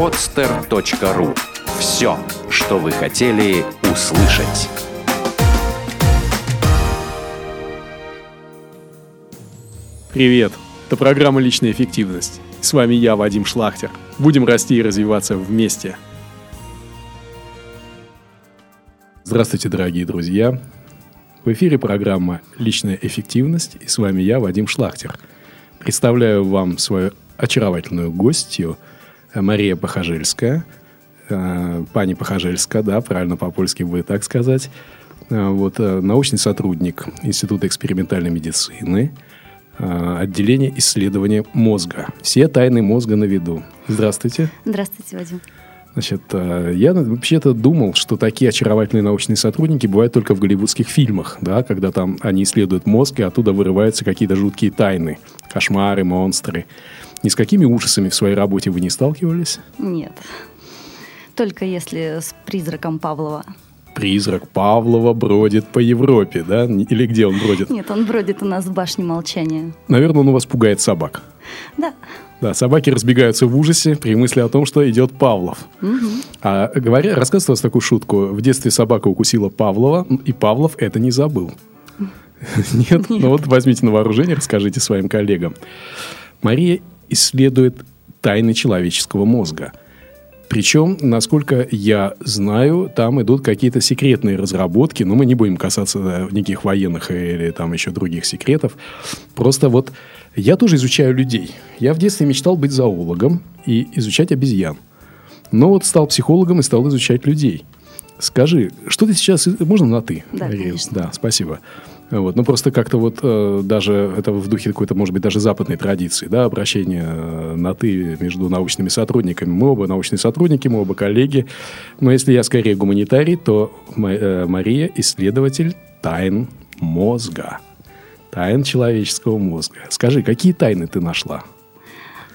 podster.ru Все, что вы хотели услышать. Привет! Это программа «Личная эффективность». С вами я, Вадим Шлахтер. Будем расти и развиваться вместе. Здравствуйте, дорогие друзья! В эфире программа «Личная эффективность» и с вами я, Вадим Шлахтер. Представляю вам свою очаровательную гостью Мария Похожельская. Э, пани Похожельская, да, правильно по-польски будет так сказать. Э, вот, научный сотрудник Института экспериментальной медицины, отделение исследования мозга. Все тайны мозга на виду. Здравствуйте. Здравствуйте, Вадим. Значит, я вообще-то думал, что такие очаровательные научные сотрудники бывают только в голливудских фильмах, да, когда там они исследуют мозг, и оттуда вырываются какие-то жуткие тайны, кошмары, монстры. Ни с какими ужасами в своей работе вы не сталкивались? Нет. Только если с призраком Павлова. Призрак Павлова бродит по Европе, да? Или где он бродит? Нет, он бродит у нас в башне молчания. Наверное, он у вас пугает собак. Да. Да, собаки разбегаются в ужасе при мысли о том, что идет Павлов. Угу. А говоря, рассказываю вас такую шутку. В детстве собака укусила Павлова, и Павлов это не забыл. Нет? Ну вот возьмите на вооружение, расскажите своим коллегам. Мария исследует тайны человеческого мозга. Причем, насколько я знаю, там идут какие-то секретные разработки, но мы не будем касаться никаких военных или там еще других секретов. Просто вот я тоже изучаю людей. Я в детстве мечтал быть зоологом и изучать обезьян. Но вот стал психологом и стал изучать людей. Скажи, что ты сейчас... Можно на «ты»? Да, конечно. Да, спасибо. Вот. Ну, просто как-то вот э, даже это в духе какой-то, может быть, даже западной традиции, да, обращение э, на «ты» между научными сотрудниками. Мы оба научные сотрудники, мы оба коллеги. Но если я скорее гуманитарий, то э, Мария – исследователь тайн мозга. Тайн человеческого мозга. Скажи, какие тайны ты нашла?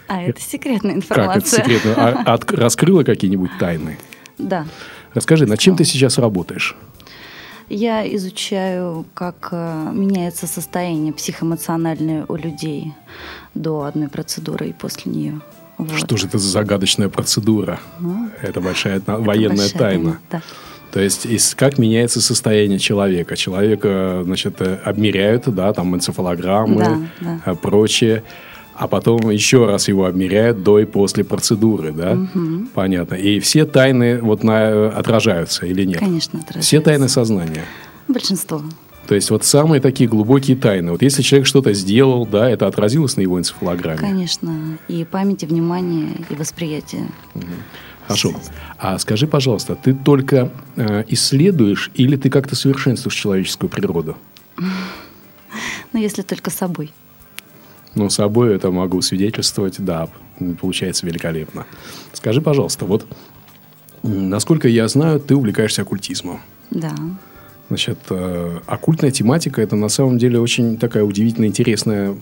А это секретная информация. Как это секретная? А, от, раскрыла какие-нибудь тайны? Да. Расскажи, над чем ты сейчас работаешь? Я изучаю, как э, меняется состояние психоэмоциональное у людей до одной процедуры и после нее. Вот. Что же это за загадочная процедура? Ну, это большая это военная большая тайна. Да. То есть, как меняется состояние человека. Человека, значит, э, обмеряют, да, там энцефалограммы, да, да. Э, прочее а потом еще раз его обмеряют до и после процедуры, да? Угу. Понятно. И все тайны вот на, отражаются или нет? Конечно, отражаются. Все тайны сознания? Большинство. То есть вот самые такие глубокие тайны. Вот если человек что-то сделал, да, это отразилось на его энцефалограмме? Конечно. И память, и внимание, и восприятие. Угу. Хорошо. А скажи, пожалуйста, ты только э, исследуешь или ты как-то совершенствуешь человеческую природу? Ну, если только собой. Но собой это могу свидетельствовать, да, получается великолепно. Скажи, пожалуйста, вот насколько я знаю, ты увлекаешься оккультизмом. Да. Значит, э, оккультная тематика это на самом деле очень такая удивительно интересная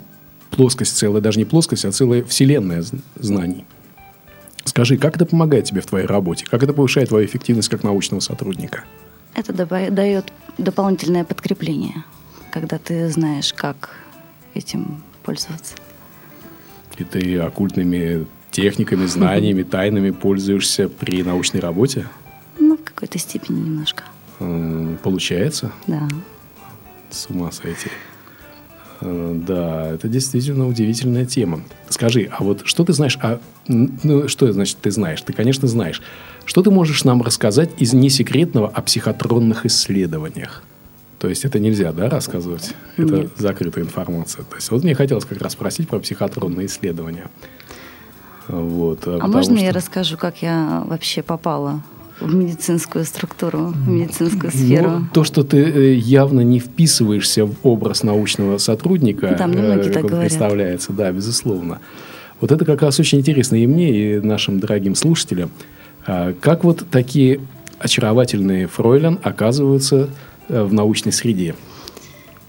плоскость, целая даже не плоскость, а целая вселенная знаний. Скажи, как это помогает тебе в твоей работе? Как это повышает твою эффективность как научного сотрудника? Это дает дополнительное подкрепление, когда ты знаешь, как этим пользоваться. И ты оккультными техниками, знаниями, тайнами пользуешься при научной работе? Ну, в какой-то степени немножко. Получается? Да. С ума сойти. Э, да, это действительно удивительная тема. Скажи, а вот что ты знаешь о... Ну, что значит ты знаешь? Ты, конечно, знаешь. Что ты можешь нам рассказать из несекретного о психотронных исследованиях? То есть это нельзя, да, рассказывать? Это Нет. закрытая информация. То есть вот мне хотелось как раз спросить про психотронные исследования. Вот, а можно что... я расскажу, как я вообще попала в медицинскую структуру, в медицинскую ну, сферу. Ну, то, что ты э, явно не вписываешься в образ научного сотрудника, немногие э, так говорят. представляется, да, безусловно. Вот это как раз очень интересно и мне, и нашим дорогим слушателям. А как вот такие очаровательные фройлен оказываются в научной среде?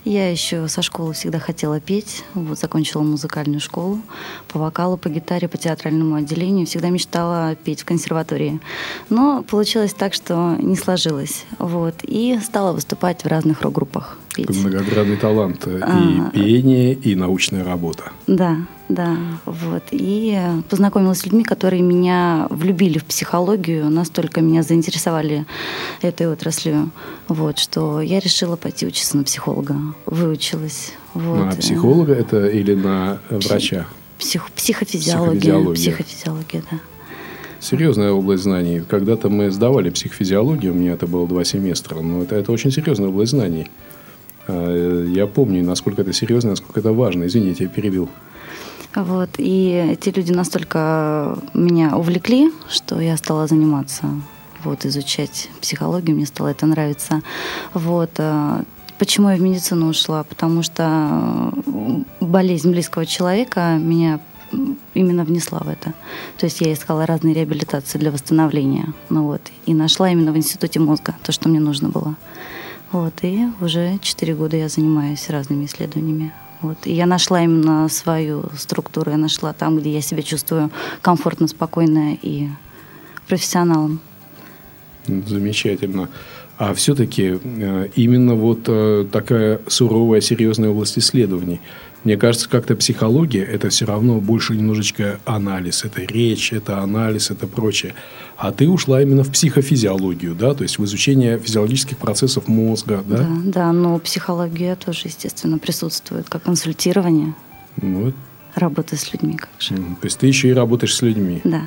Я еще со школы всегда хотела петь. Вот, закончила музыкальную школу по вокалу, по гитаре, по театральному отделению. Всегда мечтала петь в консерватории. Но получилось так, что не сложилось. Вот, и стала выступать в разных рок-группах. Петь. Многоградный талант. А, и пение, и научная работа. Да. Да, вот. И познакомилась с людьми, которые меня влюбили в психологию, настолько меня заинтересовали этой отраслью, вот, что я решила пойти учиться на психолога. Выучилась. Вот. На психолога это или на врача? Псих, психофизиология. Психофизиология. Психофизиология, да. Серьезная область знаний. Когда-то мы сдавали психофизиологию, у меня это было два семестра, но это, это очень серьезная область знаний. А, я помню, насколько это серьезно, насколько это важно. Извините, я перебил. Вот, и эти люди настолько меня увлекли, что я стала заниматься, вот, изучать психологию, мне стало это нравиться. Вот, а, Почему я в медицину ушла? Потому что болезнь близкого человека меня именно внесла в это. То есть я искала разные реабилитации для восстановления. Ну вот. И нашла именно в институте мозга то, что мне нужно было. Вот. И уже четыре года я занимаюсь разными исследованиями. Вот. И я нашла именно свою структуру. Я нашла там, где я себя чувствую комфортно, спокойно и профессионалом. Замечательно. А все-таки э, именно вот э, такая суровая, серьезная область исследований. Мне кажется, как-то психология – это все равно больше немножечко анализ. Это речь, это анализ, это прочее. А ты ушла именно в психофизиологию, да? То есть в изучение физиологических процессов мозга, да? Да, да но психология тоже, естественно, присутствует, как консультирование. Ну, Работа с людьми, как же. То есть ты еще и работаешь с людьми? Да.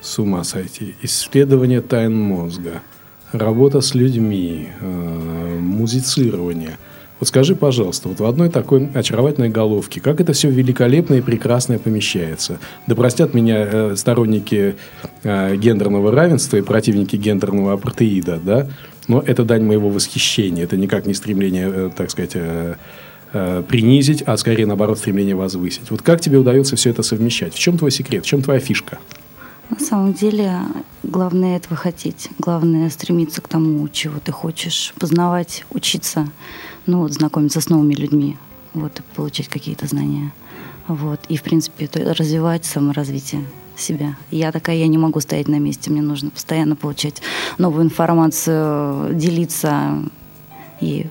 С ума сойти. Исследование тайн мозга – работа с людьми, э, музицирование. Вот скажи, пожалуйста, вот в одной такой очаровательной головке, как это все великолепно и прекрасно помещается? Да простят меня э, сторонники э, гендерного равенства и противники гендерного апартеида, да? Но это дань моего восхищения, это никак не стремление, так сказать, принизить, а скорее, наоборот, стремление возвысить. Вот как тебе удается все это совмещать? В чем твой секрет? В чем твоя фишка? На самом деле, главное этого хотеть. Главное стремиться к тому, чего ты хочешь. Познавать, учиться, ну вот, знакомиться с новыми людьми, вот, и получать какие-то знания. Вот. И, в принципе, это развивать саморазвитие себя. Я такая, я не могу стоять на месте, мне нужно постоянно получать новую информацию, делиться и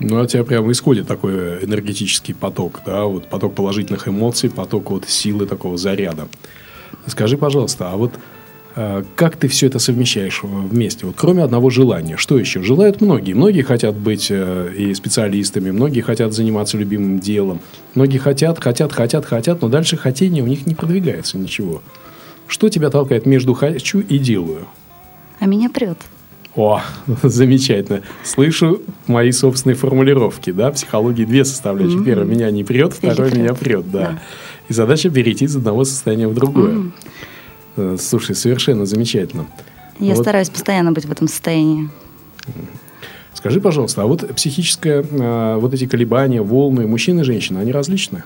ну, от тебя прямо исходит такой энергетический поток, да, вот поток положительных эмоций, поток вот силы такого заряда. Скажи, пожалуйста, а вот э, как ты все это совмещаешь вместе? Вот кроме одного желания, что еще? Желают многие. Многие хотят быть э, и специалистами, многие хотят заниматься любимым делом. Многие хотят, хотят, хотят, хотят, но дальше хотение у них не продвигается ничего. Что тебя толкает между «хочу» и «делаю»? А меня прет. О, замечательно. Слышу мои собственные формулировки, да, психологии две составляющие. Mm-hmm. Первое, меня не прет, второе, меня прет, да. да. И задача перейти из одного состояния в другое. Mm-hmm. Слушай, совершенно замечательно. Я вот. стараюсь постоянно быть в этом состоянии. Скажи, пожалуйста, а вот психическое, а, вот эти колебания, волны, мужчины и женщины, они различны?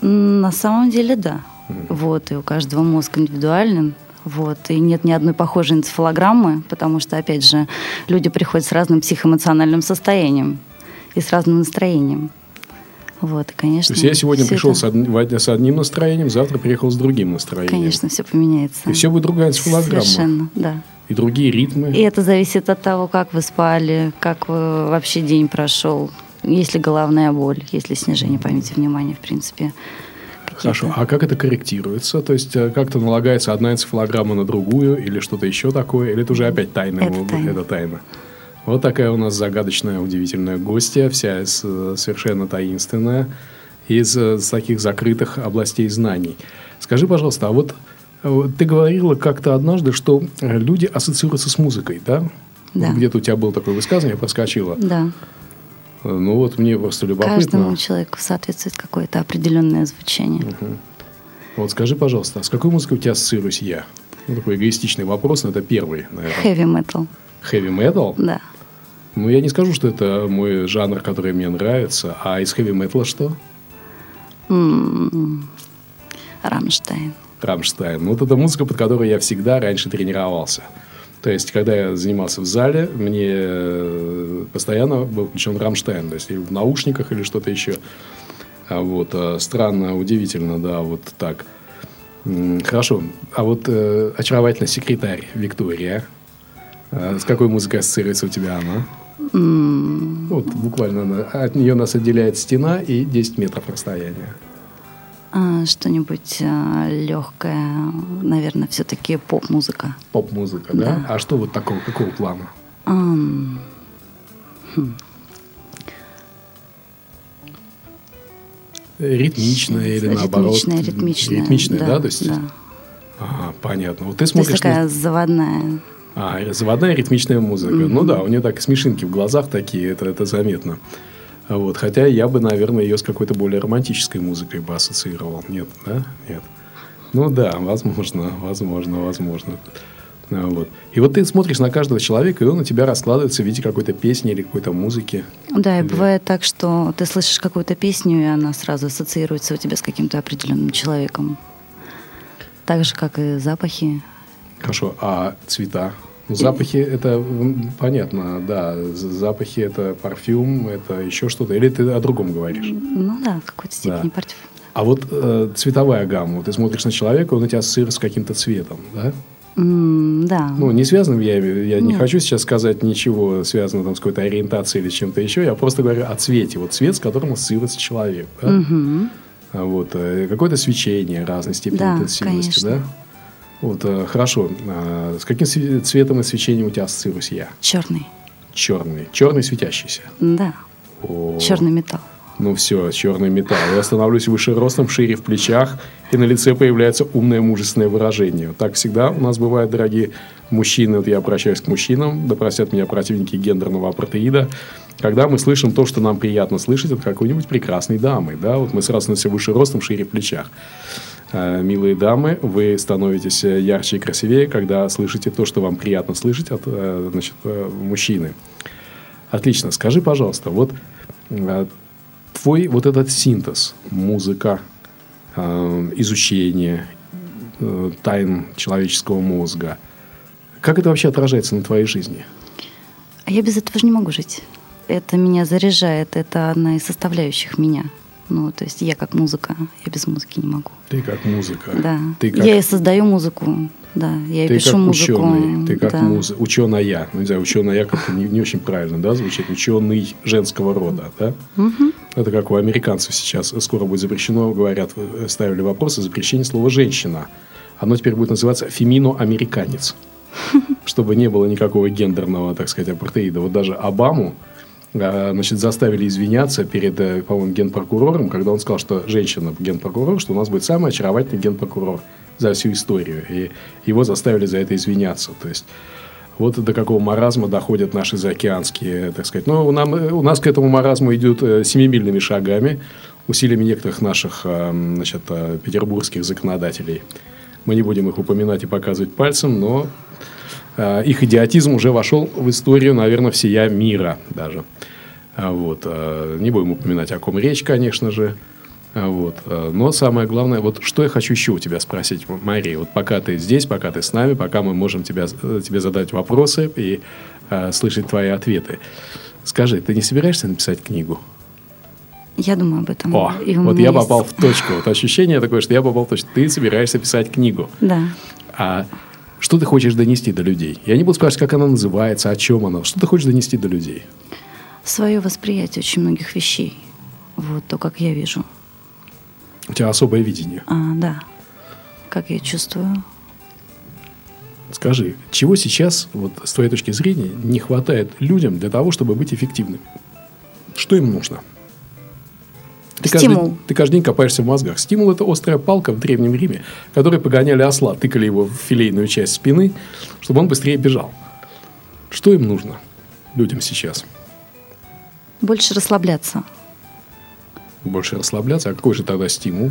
На самом деле, да. Mm-hmm. Вот, и у каждого мозг индивидуален. Вот, и нет ни одной похожей энцефалограммы, потому что, опять же, люди приходят с разным психоэмоциональным состоянием и с разным настроением. Вот, и, конечно. То есть я сегодня пришел это... с, одним, с одним настроением, завтра приехал с другим настроением. Конечно, все поменяется. И все будет другая энцефалограмма. Совершенно, да. И другие ритмы. И это зависит от того, как вы спали, как вы вообще день прошел, есть ли головная боль, есть ли снижение памяти внимания, в принципе. Хорошо. А как это корректируется? То есть э, как-то налагается одна энцефалограмма на другую или что-то еще такое? Или это уже опять тайна? Это тайна. Это тайна. Вот такая у нас загадочная, удивительная гостья, вся э, совершенно таинственная, из, из э, таких закрытых областей знаний. Скажи, пожалуйста, а вот ты говорила как-то однажды, что люди ассоциируются с музыкой, да? Да. Где-то у тебя было такое высказывание, проскочило. Да. Ну вот мне просто любопытно. Каждому человеку соответствует какое-то определенное звучание. Угу. Вот скажи, пожалуйста, а с какой музыкой у тебя ассоциируюсь я? Ну, такой эгоистичный вопрос, но это первый, наверное. Heavy metal. Heavy metal? Да. Ну, я не скажу, что это мой жанр, который мне нравится. А из metal что? Рамштайн. Рамштайн. Ну, вот это музыка, под которой я всегда раньше тренировался. То есть, когда я занимался в зале, мне э, постоянно был включен Рамштайн. То есть, или в наушниках, или что-то еще. А вот, а, странно, удивительно, да, вот так. Хорошо. А вот э, очаровательный секретарь Виктория. А с какой музыкой ассоциируется у тебя она? Mm. Вот буквально от нее нас отделяет стена и 10 метров расстояния. А, что-нибудь а, легкое, наверное, все-таки поп-музыка. Поп-музыка, да? Да. А что вот такого, какого плана? Ам, хм. Ритмичная или наоборот? Ритмичная, ритмичная. Ритмичная, да? То есть, да. Ага, понятно. Вот ты То есть смотришь на- такая заводная. А, заводная ритмичная музыка. Ну да, у нее так смешинки в глазах такие, это, это заметно. Вот. Хотя я бы, наверное, ее с какой-то более романтической музыкой бы ассоциировал. Нет, да? Нет. Ну да, возможно, возможно, возможно. А, Вот. И вот ты смотришь на каждого человека, и он у тебя раскладывается в виде какой-то песни или какой-то музыки. Да, и Или- бывает так, что ты слышишь какую-то песню, и она сразу ассоциируется у тебя с каким-то определенным человеком. Так же, как и запахи. Хорошо, а цвета? Ну, запахи это понятно, да. Запахи это парфюм, это еще что-то. Или ты о другом говоришь? Ну да, в какой-то степени Да. партия. А вот э, цветовая гамма, ты смотришь на человека, он у тебя ассоциируется с каким-то цветом, да? М, Да. Ну, не связанным я, я не Нет. хочу сейчас сказать ничего связанного там, с какой-то ориентацией или с чем-то еще, я просто говорю о цвете. Вот цвет, с которым ассоциируется человек. Да? А Вот, э, какое-то свечение разной степени Да, интенсивности, конечно. да? Вот, э, хорошо. А, с каким цветом и свечением у тебя ассоциируюсь я? Черный. Черный. Черный светящийся. Да. О. Черный металл. Ну все, черный металл. Я становлюсь выше ростом, шире в плечах, и на лице появляется умное мужественное выражение. Так всегда у нас бывает, дорогие мужчины, вот я обращаюсь к мужчинам, да простят меня противники гендерного апартеида, когда мы слышим то, что нам приятно слышать от какой-нибудь прекрасной дамы. Да? Вот мы сразу становимся выше ростом, шире в плечах. Э, Милые дамы, вы становитесь э, ярче и красивее, когда слышите то, что вам приятно слышать от э, значит, мужчины. Отлично. Скажи, пожалуйста, вот твой вот этот синтез, музыка, изучение тайн человеческого мозга, как это вообще отражается на твоей жизни? А я без этого же не могу жить. Это меня заряжает, это одна из составляющих меня. Ну, то есть я как музыка, я без музыки не могу. Ты как музыка. Да. Ты как, Я и создаю музыку, да. Я и ты пишу как музыку. ученый. Ты как да. муз... ученая. Ну, не знаю, ученая как-то не, не очень правильно, да, звучит. Ученый женского рода, да? Мгм. Это как у американцев сейчас скоро будет запрещено, говорят, ставили вопрос о запрещении слова «женщина». Оно теперь будет называться «фемино-американец». Чтобы не было никакого гендерного, так сказать, апартеида. Вот даже Обаму значит, заставили извиняться перед, э, по-моему, генпрокурором, когда он сказал, что женщина генпрокурор, что у нас будет самый очаровательный генпрокурор за всю историю. И его заставили за это извиняться. То есть вот до какого маразма доходят наши заокеанские, так сказать. Но у, нам, у нас к этому маразму идет э, семимильными шагами, усилиями некоторых наших э, значит, э, петербургских законодателей. Мы не будем их упоминать и показывать пальцем, но э, их идиотизм уже вошел в историю, наверное, всея мира даже. А Вот. э, Не будем упоминать, о ком речь, конечно же. Вот. э, Но самое главное, вот что я хочу еще у тебя спросить, Мария, вот пока ты здесь, пока ты с нами, пока мы можем тебя, э, тебе задать вопросы и э, слышать твои ответы. Скажи, ты не собираешься написать книгу? Я думаю об этом. О, И вот я попал в точку. Вот ощущение такое, что я попал в точку. Ты собираешься писать книгу. Да. А что ты хочешь донести до людей? Я не буду спрашивать, как она называется, о чем она. Что ты хочешь донести до людей? Свое восприятие очень многих вещей. Вот то, как я вижу. У тебя особое видение. А, да. Как я чувствую. Скажи, чего сейчас, вот с твоей точки зрения, не хватает людям для того, чтобы быть эффективными? Что им нужно? Ты каждый, Стимул. ты каждый день копаешься в мозгах. Стимул – это острая палка в Древнем Риме, которой погоняли осла, тыкали его в филейную часть спины, чтобы он быстрее бежал. Что им нужно людям сейчас? Больше расслабляться. Больше расслабляться? А какой же тогда стимул?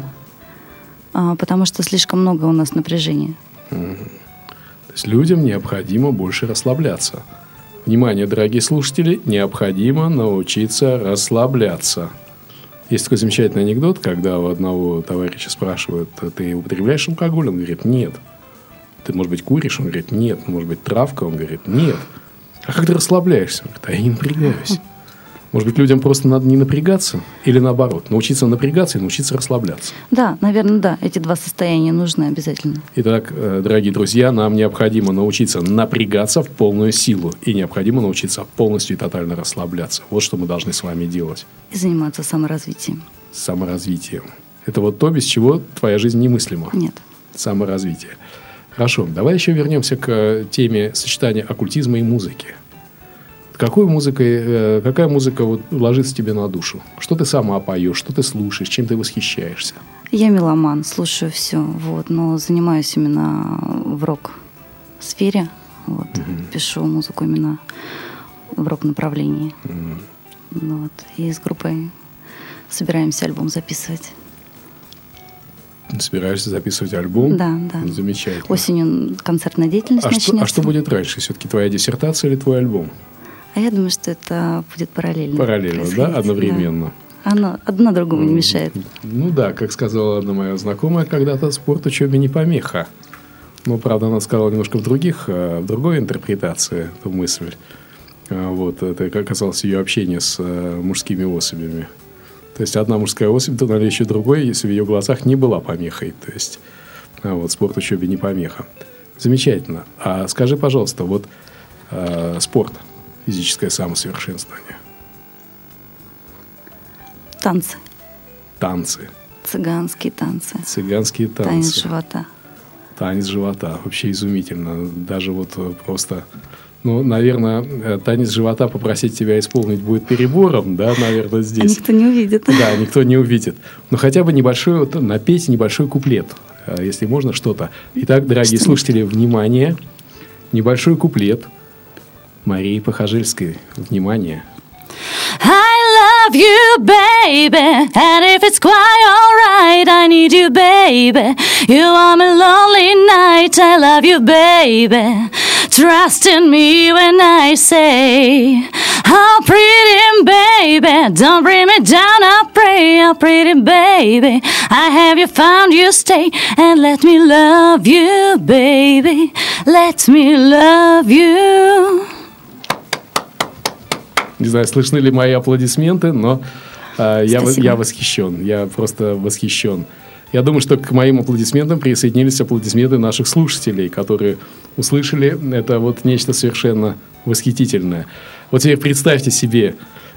А, потому что слишком много у нас напряжения. То есть людям необходимо больше расслабляться. Внимание, дорогие слушатели, необходимо научиться расслабляться. Есть такой замечательный анекдот, когда у одного товарища спрашивают, «А ты употребляешь алкоголь? Он говорит, нет. Ты, может быть, куришь? Он говорит, нет. Может быть, травка? Он говорит, нет. А как ты расслабляешься? Он говорит, а я не напрягаюсь. Может быть, людям просто надо не напрягаться? Или наоборот, научиться напрягаться и научиться расслабляться? Да, наверное, да. Эти два состояния нужны обязательно. Итак, э, дорогие друзья, нам необходимо научиться напрягаться в полную силу. И необходимо научиться полностью и тотально расслабляться. Вот что мы должны с вами делать. И заниматься саморазвитием. Саморазвитием. Это вот то, без чего твоя жизнь немыслима. Нет. Саморазвитие. Хорошо, давай еще вернемся к э, теме сочетания оккультизма и музыки. Какой музыкой, э, какая музыка вот ложится тебе на душу? Что ты сама поешь, что ты слушаешь, чем ты восхищаешься? Я меломан, слушаю все, вот, но занимаюсь именно в рок-сфере. Вот, угу. Пишу музыку именно в рок-направлении. Угу. Вот, и с группой собираемся альбом записывать. Собираешься записывать альбом? Да, да. Замечательно. Осенью концертная деятельность а начнется. Что, а что будет раньше? Все-таки твоя диссертация или твой альбом? А я думаю, что это будет параллельно. Параллельно, да? Одновременно. Да. Оно одно другому не мешает. Ну да, как сказала одна моя знакомая когда-то, спорт учебе не помеха. Ну, правда, она сказала немножко в других, э, в другой интерпретации эту мысль. А, вот, это касалось ее общения с э, мужскими особями. То есть одна мужская особь, то наличие другой, если в ее глазах не была помехой. То есть а вот спорт учебе не помеха. Замечательно. А скажи, пожалуйста, вот э, спорт, физическое самосовершенствование. Танцы. Танцы. Цыганские танцы. Цыганские танцы. Танец живота. Танец живота. Вообще изумительно. Даже вот э, просто ну, наверное, э, танец живота попросить тебя исполнить будет перебором, да, наверное, здесь. А никто не увидит. Да, никто не увидит. Но хотя бы небольшой, вот, напеть небольшой куплет, э, если можно, что-то. Итак, дорогие что? слушатели, внимание, небольшой куплет Марии Похожельской. Внимание. I love you, baby. And if it's quite alright, I need you, baby. You are my lonely night. I love you, baby. Trust in me when I say, Oh, pretty baby, don't bring me down, I pray. Oh, pretty baby, I have you found, you stay. And let me love you, baby. Let me love you. Не знаю, слышны ли мои аплодисменты, но э, я, я восхищен. Я просто восхищен. Я думаю, что к моим аплодисментам присоединились аплодисменты наших слушателей, которые услышали это вот нечто совершенно восхитительное. Вот теперь представьте себе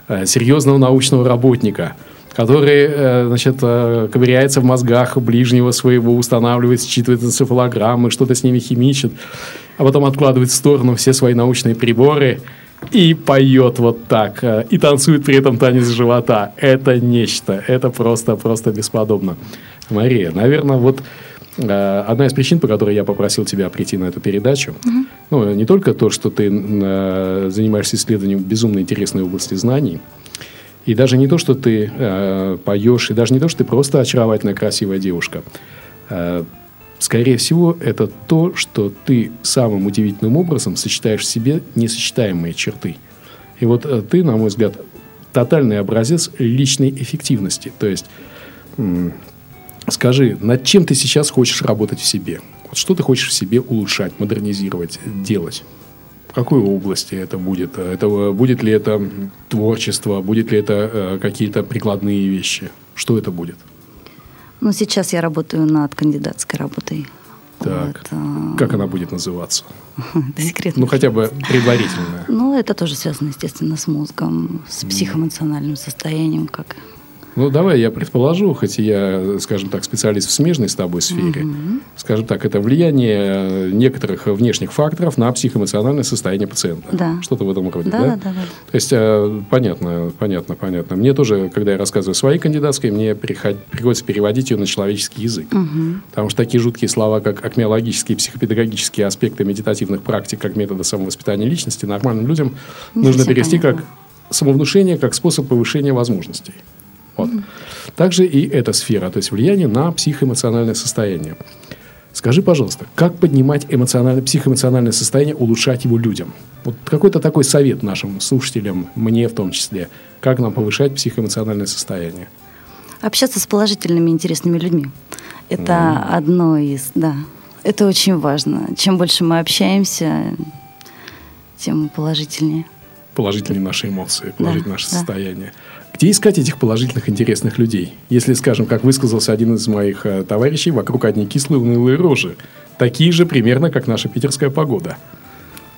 э, серьезного научного работника, который, э, значит, э, ковыряется в мозгах ближнего своего, устанавливает, считывает энцефалограммы, что-то с ними химичит, а потом откладывает в сторону все свои научные приборы и поет вот так, э, и танцует при этом танец живота. Это нечто, это просто, просто бесподобно. Мария, наверное, вот э, одна из причин, по которой я попросил тебя прийти на эту передачу, угу. ну, не только то, что ты э, занимаешься исследованием безумно интересной области знаний, и даже не то, что ты э, поешь, и даже не то, что ты просто очаровательная, красивая девушка. Э, скорее всего, это то, что ты самым удивительным образом сочетаешь в себе несочетаемые черты. И вот э, ты, на мой взгляд, тотальный образец личной эффективности. То есть Скажи, над чем ты сейчас хочешь работать в себе? Вот что ты хочешь в себе улучшать, модернизировать, делать? В какой области это будет? Это, будет ли это творчество? Будет ли это э, какие-то прикладные вещи? Что это будет? Ну, сейчас я работаю над кандидатской работой. Так. Вот. Как она будет называться? Это секретно. Ну, хотя бы предварительно. Ну, это тоже связано, естественно, с мозгом, с психоэмоциональным состоянием, как ну, давай я предположу, хоть я, скажем так, специалист в смежной с тобой сфере, угу. скажем так, это влияние некоторых внешних факторов на психоэмоциональное состояние пациента. Да. Что-то в этом роде, да? Да, да, да. То есть, э, понятно, понятно, понятно. Мне тоже, когда я рассказываю своей кандидатской, мне приходится переводить ее на человеческий язык. Угу. Потому что такие жуткие слова, как акмеологические, психопедагогические аспекты медитативных практик, как метода самовоспитания личности, нормальным людям Не нужно перевести понятно. как самовнушение, как способ повышения возможностей. Вот. Также и эта сфера, то есть влияние на психоэмоциональное состояние. Скажи, пожалуйста, как поднимать эмоциональное, психоэмоциональное состояние, улучшать его людям? Вот какой-то такой совет нашим слушателям, мне в том числе, как нам повышать психоэмоциональное состояние? Общаться с положительными, интересными людьми. Это mm. одно из, да, это очень важно. Чем больше мы общаемся, тем положительнее. Положительнее наши эмоции, положительнее да, наше да. состояние. Где искать этих положительных, интересных людей? Если, скажем, как высказался один из моих э, товарищей, вокруг одни кислые, унылые рожи. Такие же примерно, как наша питерская погода.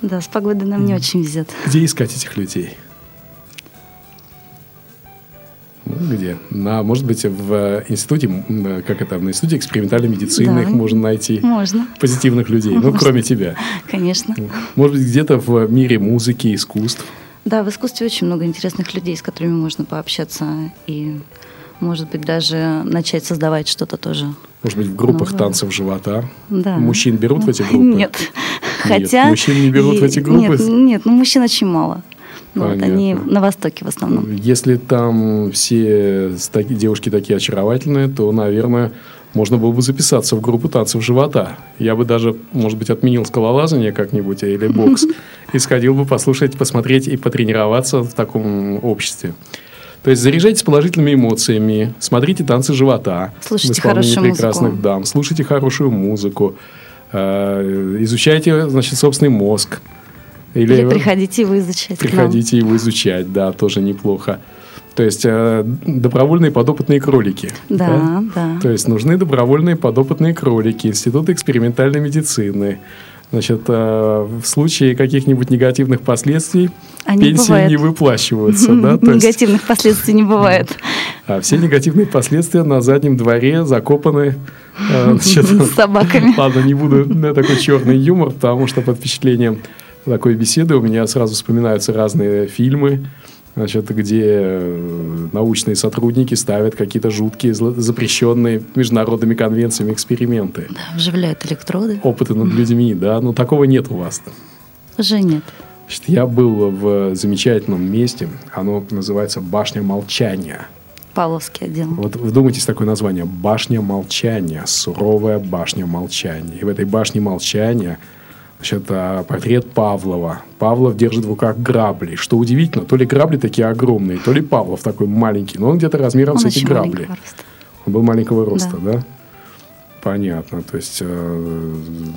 Да, с погодой нам не очень везет. Где искать этих людей? Ну, где? На, может быть, в институте, м, э, как это, на институте экспериментальной медицины Да. их можно найти. Можно. Позитивных людей, ну, Можно. кроме тебя. Конечно. Может быть, где-то в мире музыки, искусств. Да, в искусстве очень много интересных людей, с которыми можно пообщаться и, может быть, даже начать создавать что-то тоже. Может быть, в группах Ну, танцев живота. Да. Мужчин берут в эти группы? Нет. Хотя... мужчин не берут в и- эти группы? Нет, нет, ну мужчин очень мало. Ну, вот они Понятно. на Востоке в основном. Если там все девушки такие очаровательные, то, наверное, можно было бы записаться в группу танцев живота. Я бы даже, может быть, отменил скалолазание как-нибудь или бокс и сходил бы послушать, посмотреть и потренироваться в таком обществе. То есть заряжайтесь положительными эмоциями, смотрите танцы живота Слушайте хорошую прекрасных музыку. дам, слушайте хорошую музыку, э, изучайте, значит, собственный мозг. Или приходите его изучать. Приходите его изучать, да, тоже неплохо. То есть э, добровольные подопытные кролики. Да, да. То есть нужны добровольные подопытные кролики, Институт экспериментальной медицины. Значит, э, в случае каких-нибудь негативных последствий Они пенсии бывают. не выплачиваются. Да? Негативных последствий не бывает. а все негативные последствия на заднем дворе закопаны. э, значит, С собаками. Ладно, не буду на такой черный юмор, потому что под впечатлением такой беседы у меня сразу вспоминаются разные фильмы, значит, где э, научные сотрудники ставят какие-то жуткие, запрещенные международными конвенциями эксперименты. Да, вживляют электроды. Опыты над людьми, да, но такого нет у вас. Уже нет. Значит, я был в замечательном месте, оно называется «Башня молчания». Павловский отдел. Вот вдумайтесь такое название «Башня молчания», «Суровая башня молчания». И в этой башне молчания значит, а, портрет Павлова. Павлов держит в руках грабли. Что удивительно, то ли грабли такие огромные, то ли Павлов такой маленький, но он где-то размером Он с эти грабли. Он был маленького роста, Да. да? Понятно. То есть, э,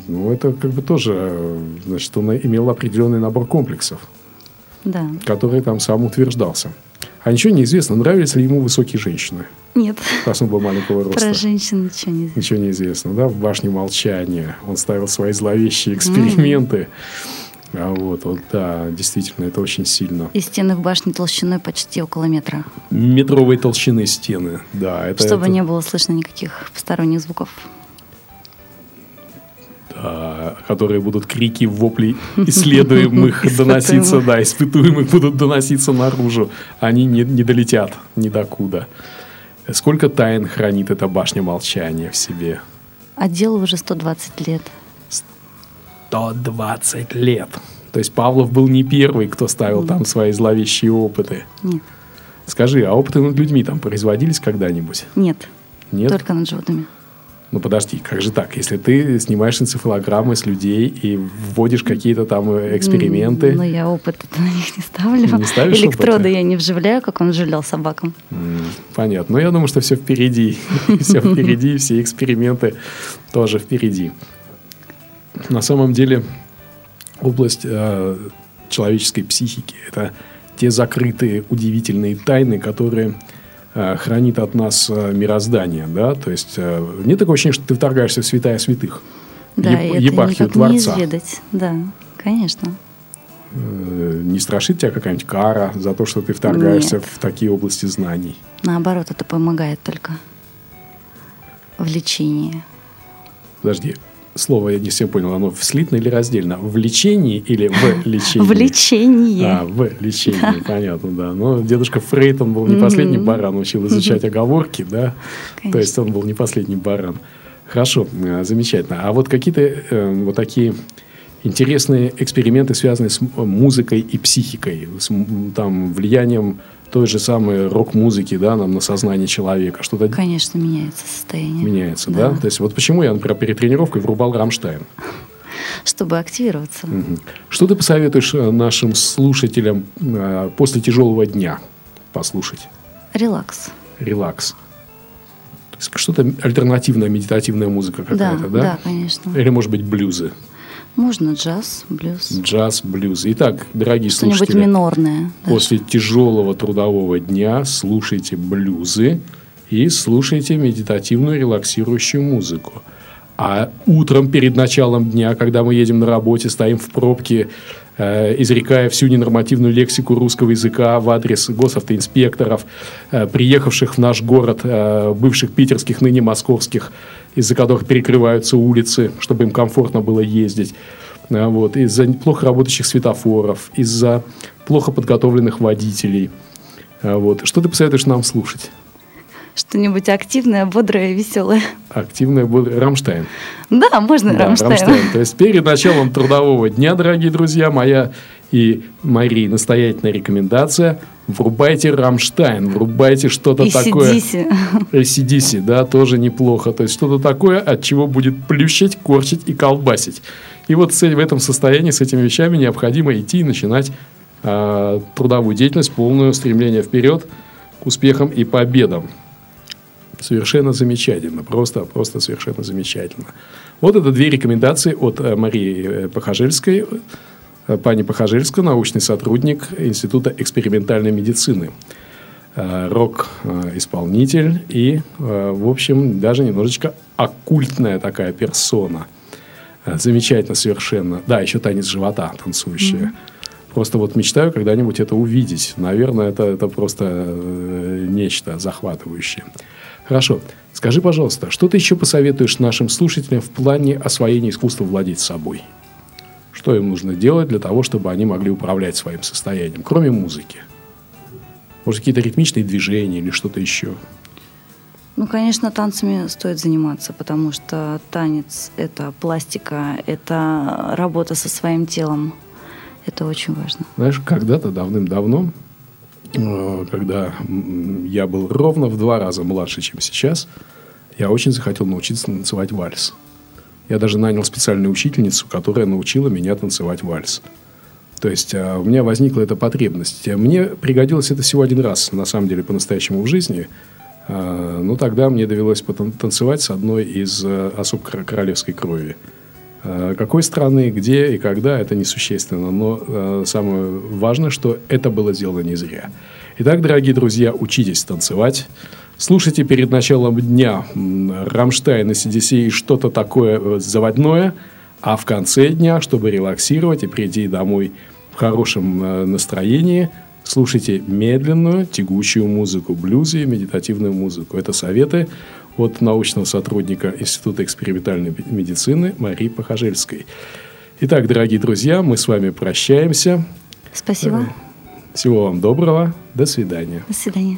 ну, это как бы тоже, э, значит, он имел определенный набор комплексов, Да. который там сам утверждался. А ничего не известно, нравились ли ему высокие женщины, Нет. он был маленького роста. Про женщин ничего не знаю. Ничего не известно, да? В башне молчания он ставил свои зловещие эксперименты. А вот, вот, да, действительно, это очень сильно. И стены в башне толщиной почти около метра. Метровой толщины стены, да. Это, чтобы это- не было слышно никаких посторонних звуков. да, которые будут крики, вопли исследуемых доноситься, да, испытуемых будут доноситься наружу. Они не, не долетят ни докуда. Сколько тайн хранит эта башня молчания в себе? Отделу уже 120 лет. 120 лет. То есть Павлов был не первый, кто ставил там свои зловещие опыты. Нет. Скажи, а опыты над людьми там производились когда-нибудь? Нет. Нет? Только над животными. Ну подожди, как же так? Если ты снимаешь энцефалограммы с людей и вводишь какие-то там э, эксперименты, Но я опыт на них не ставлю. Не ставишь Электроды опыты? я не вживляю, как он вживлял собакам. понятно. Но я думаю, что все впереди. Все впереди, все эксперименты тоже впереди. На самом деле область э, человеческой психики – это те закрытые удивительные тайны, которые хранит от нас э, мироздание, да, то есть э, нет такого ощущения, что ты вторгаешься в святая святых, Да, еп- и это епархию не Творца. изведать. Да, конечно. Э, Не страшит тебя какая-нибудь кара за то, что ты вторгаешься Нет. в такие области знаний? Наоборот, это помогает только в лечении. Подожди, слово я не совсем понял, оно слитно или раздельно? В лечении или в лечении? В лечении. А, в лечении, понятно, да. Но дедушка Фрейд, он был не последний баран, учил изучать оговорки, да? То Конечно. есть он был не последний баран. Хорошо, э, замечательно. А вот какие-то э, вот такие интересные эксперименты, связанные с м- музыкой и психикой, с там, влиянием той же самой рок-музыки, да, нам на сознание человека, что-то Конечно, меняется состояние. меняется, да? То есть вот почему я, например, перед тренировкой врубал Рамштайн. Чтобы активироваться. Что ты посоветуешь э, нашим слушателям э, после тяжелого дня послушать? Релакс. Релакс. Что-то альтернативная медитативная музыка Да, какая-то, да? да, конечно. Или, может быть, блюзы. Можно джаз, блюз. Джаз, блюз. Итак, дорогие Что-нибудь слушатели, минорное. даже. после тяжелого трудового дня слушайте блюзы и слушайте медитативную релаксирующую музыку. А утром перед началом дня, когда мы едем на работе, стоим в пробке, э, изрекая всю ненормативную лексику русского языка в адрес госавтоинспекторов, э, приехавших в наш город, э, бывших питерских, ныне московских, из-за которых перекрываются улицы, чтобы им комфортно было ездить. Э, вот, из-за плохо работающих светофоров, из-за плохо подготовленных водителей. Э, вот. Что ты посоветуешь нам слушать? Что-нибудь активное, бодрое, веселое. Активное, бодрое. Рамштайн. Да, можно Да, Рамштайн. Рамштайн. То есть перед началом трудового дня, дорогие друзья, моя и Марии настоятельная рекомендация – врубайте Рамштайн, врубайте что-то такое. ACDC, да, тоже неплохо. То есть что-то такое, от чего будет плющить, корчить и колбасить. И вот с- в этом состоянии, с этими вещами необходимо идти и начинать а, трудовую деятельность, полную стремление вперед к успехам и победам. Совершенно замечательно, просто, просто совершенно замечательно. Вот это две рекомендации от э, Марии э, Похожельской, э, пани Похожельская, научный сотрудник Института экспериментальной медицины э, рок-исполнитель и, э, в общем, даже немножечко оккультная такая персона. Э, Замечательно совершенно. Да, еще танец живота танцующая. Просто вот мечтаю когда-нибудь это увидеть. Наверное, это, это просто э, нечто захватывающее. Хорошо. Скажи, пожалуйста, что ты еще посоветуешь нашим слушателям в плане освоения искусства владеть собой? Что им нужно делать для того, чтобы они могли управлять своим состоянием, кроме музыки? Может, какие-то ритмичные движения или что-то еще? Ну, конечно, танцами стоит заниматься, потому что танец – это пластика, это работа со своим телом. Это очень важно. Знаешь, когда-то давным-давно, э, когда я был ровно в два раза младше, чем сейчас, я очень захотел научиться танцевать вальс. Я даже нанял специальную учительницу, которая научила меня танцевать вальс. То есть а, у меня возникла эта потребность. А Мне пригодилось это всего один раз, на самом деле, по-настоящему в жизни. А, Ну, тогда мне довелось потан- танцевать с одной из э, особ кор- королевской крови. Какой страны, где и когда, это несущественно. Но самое важное, что это было сделано не зря. Итак, дорогие друзья, учитесь танцевать. Слушайте перед началом дня Рамштайн и CDC и что-то такое э, заводное. А в конце дня, чтобы релаксировать и прийти домой в хорошем э, настроении, слушайте медленную, тягучую музыку, блюз и медитативную музыку. Это советы от научного сотрудника Института экспериментальной медицины Марии Похожельской. Итак, дорогие друзья, мы с вами прощаемся. Спасибо. Всего вам доброго. До свидания. До свидания.